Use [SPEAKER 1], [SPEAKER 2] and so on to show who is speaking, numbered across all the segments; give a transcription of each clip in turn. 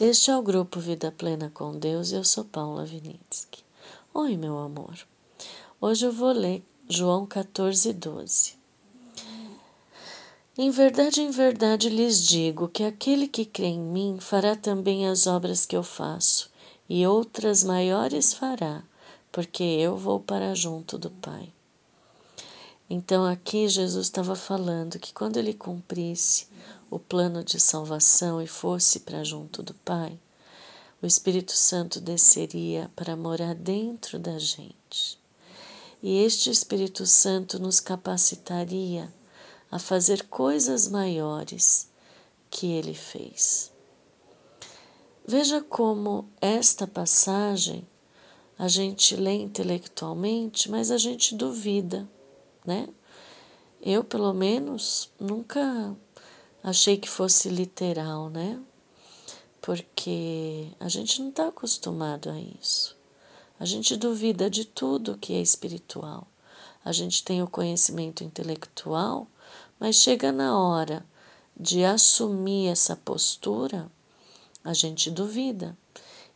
[SPEAKER 1] Este é o grupo Vida Plena com Deus e eu sou Paula Vinitsky. Oi, meu amor. Hoje eu vou ler João 14, 12. Em verdade, em verdade lhes digo que aquele que crê em mim fará também as obras que eu faço, e outras maiores fará, porque eu vou para junto do Pai. Então aqui Jesus estava falando que quando ele cumprisse o plano de salvação e fosse para junto do Pai, o Espírito Santo desceria para morar dentro da gente. E este Espírito Santo nos capacitaria a fazer coisas maiores que ele fez. Veja como esta passagem a gente lê intelectualmente, mas a gente duvida né? Eu, pelo menos, nunca achei que fosse literal, né? Porque a gente não está acostumado a isso. A gente duvida de tudo que é espiritual. A gente tem o conhecimento intelectual, mas chega na hora de assumir essa postura, a gente duvida.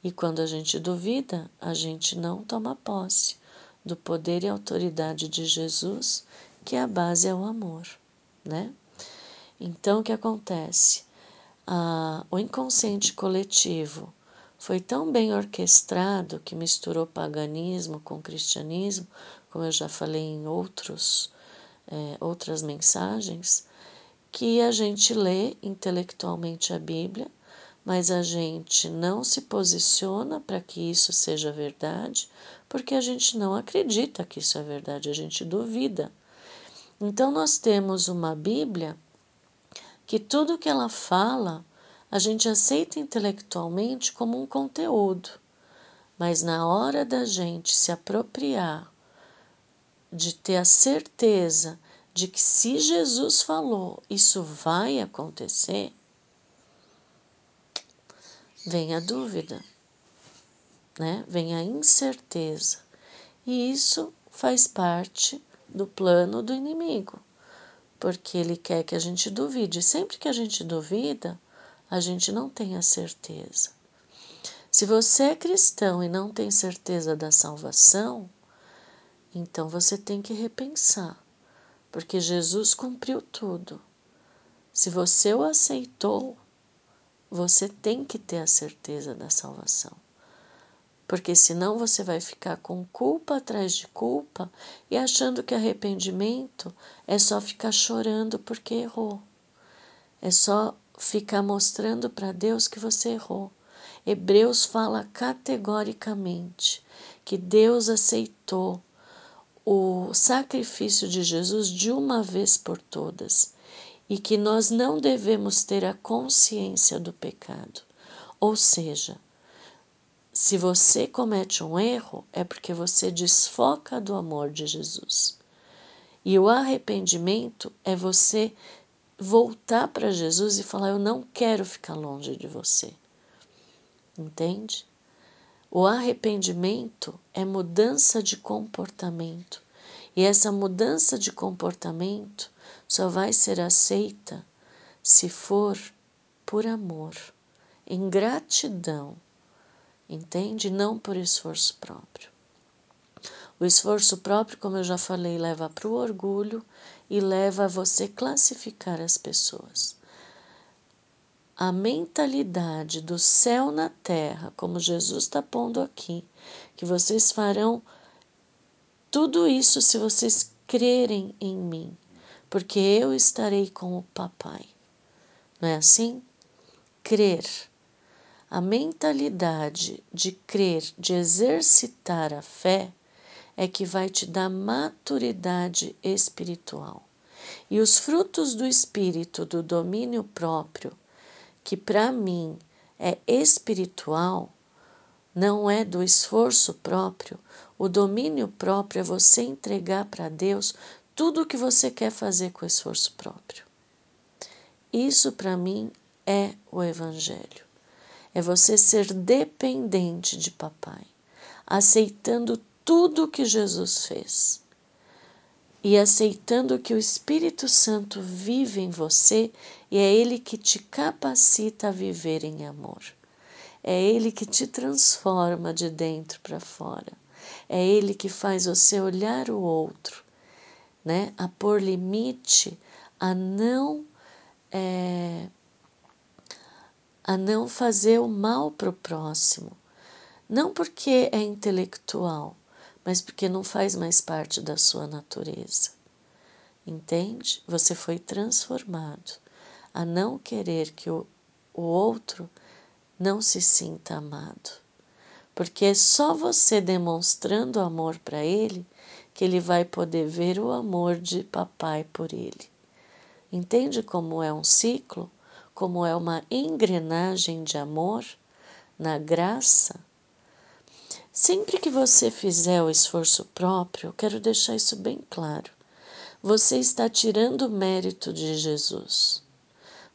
[SPEAKER 1] E quando a gente duvida, a gente não toma posse do poder e autoridade de Jesus, que a base é o amor, né? Então, o que acontece? Ah, o inconsciente coletivo foi tão bem orquestrado que misturou paganismo com cristianismo, como eu já falei em outros, é, outras mensagens, que a gente lê intelectualmente a Bíblia, mas a gente não se posiciona para que isso seja verdade, porque a gente não acredita que isso é verdade, a gente duvida. Então, nós temos uma Bíblia que tudo que ela fala a gente aceita intelectualmente como um conteúdo, mas na hora da gente se apropriar, de ter a certeza de que se Jesus falou, isso vai acontecer, vem a dúvida, né? vem a incerteza. E isso faz parte do plano do inimigo, porque ele quer que a gente duvide. Sempre que a gente duvida, a gente não tem a certeza. Se você é cristão e não tem certeza da salvação, então você tem que repensar, porque Jesus cumpriu tudo. Se você o aceitou, você tem que ter a certeza da salvação. Porque senão você vai ficar com culpa atrás de culpa e achando que arrependimento é só ficar chorando porque errou. É só ficar mostrando para Deus que você errou. Hebreus fala categoricamente que Deus aceitou o sacrifício de Jesus de uma vez por todas e que nós não devemos ter a consciência do pecado. Ou seja, se você comete um erro, é porque você desfoca do amor de Jesus. E o arrependimento é você voltar para Jesus e falar: Eu não quero ficar longe de você. Entende? O arrependimento é mudança de comportamento. E essa mudança de comportamento só vai ser aceita se for por amor, em gratidão, entende? Não por esforço próprio. O esforço próprio, como eu já falei, leva para o orgulho e leva a você classificar as pessoas. A mentalidade do céu na terra, como Jesus está pondo aqui, que vocês farão tudo isso se vocês crerem em mim porque eu estarei com o papai. Não é assim? Crer. A mentalidade de crer, de exercitar a fé, é que vai te dar maturidade espiritual. E os frutos do espírito, do domínio próprio, que para mim é espiritual, não é do esforço próprio, o domínio próprio é você entregar para Deus tudo o que você quer fazer com esforço próprio. Isso para mim é o Evangelho. É você ser dependente de papai, aceitando tudo o que Jesus fez e aceitando que o Espírito Santo vive em você e é ele que te capacita a viver em amor. É Ele que te transforma de dentro para fora. É Ele que faz você olhar o outro, né? A pôr limite, a não é, a não fazer o mal para o próximo. Não porque é intelectual, mas porque não faz mais parte da sua natureza. Entende? Você foi transformado a não querer que o, o outro não se sinta amado. Porque é só você demonstrando amor para ele que ele vai poder ver o amor de papai por ele. Entende como é um ciclo? Como é uma engrenagem de amor na graça? Sempre que você fizer o esforço próprio, quero deixar isso bem claro. Você está tirando o mérito de Jesus.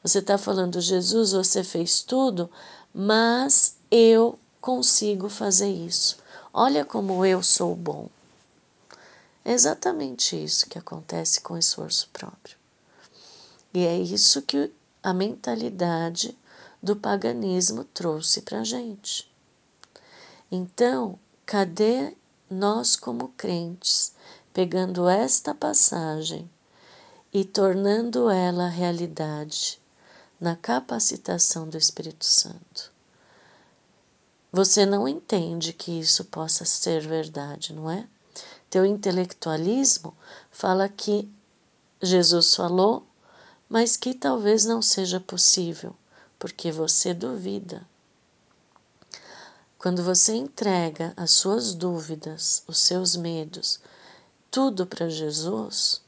[SPEAKER 1] Você está falando, Jesus, você fez tudo, mas eu consigo fazer isso. Olha como eu sou bom. É exatamente isso que acontece com o esforço próprio. E é isso que a mentalidade do paganismo trouxe para a gente. Então, cadê nós, como crentes, pegando esta passagem e tornando ela realidade na capacitação do Espírito Santo? Você não entende que isso possa ser verdade, não é? Teu intelectualismo fala que Jesus falou, mas que talvez não seja possível, porque você duvida. Quando você entrega as suas dúvidas, os seus medos, tudo para Jesus,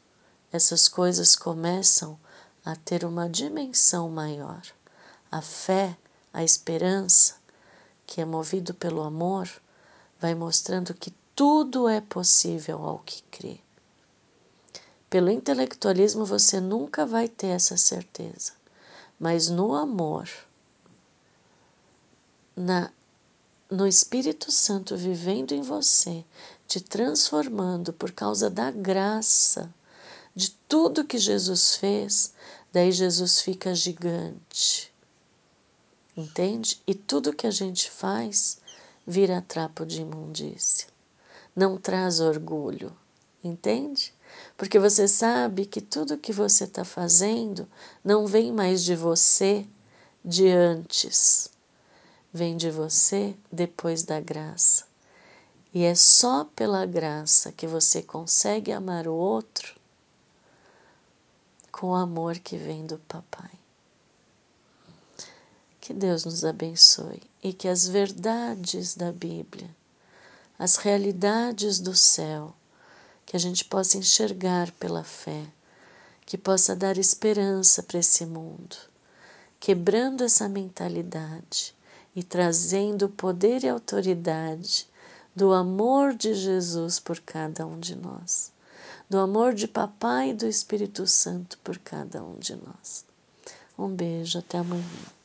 [SPEAKER 1] essas coisas começam a ter uma dimensão maior. A fé, a esperança, que é movido pelo amor, vai mostrando que tudo é possível ao que crê. Pelo intelectualismo você nunca vai ter essa certeza, mas no amor, na no Espírito Santo vivendo em você, te transformando por causa da graça de tudo que Jesus fez, daí Jesus fica gigante. Entende? E tudo que a gente faz vira trapo de imundícia. Não traz orgulho. Entende? Porque você sabe que tudo que você está fazendo não vem mais de você de antes vem de você depois da graça. E é só pela graça que você consegue amar o outro com o amor que vem do Papai. Que Deus nos abençoe e que as verdades da Bíblia, as realidades do céu, que a gente possa enxergar pela fé, que possa dar esperança para esse mundo, quebrando essa mentalidade e trazendo o poder e autoridade do amor de Jesus por cada um de nós, do amor de Papai e do Espírito Santo por cada um de nós. Um beijo, até amanhã.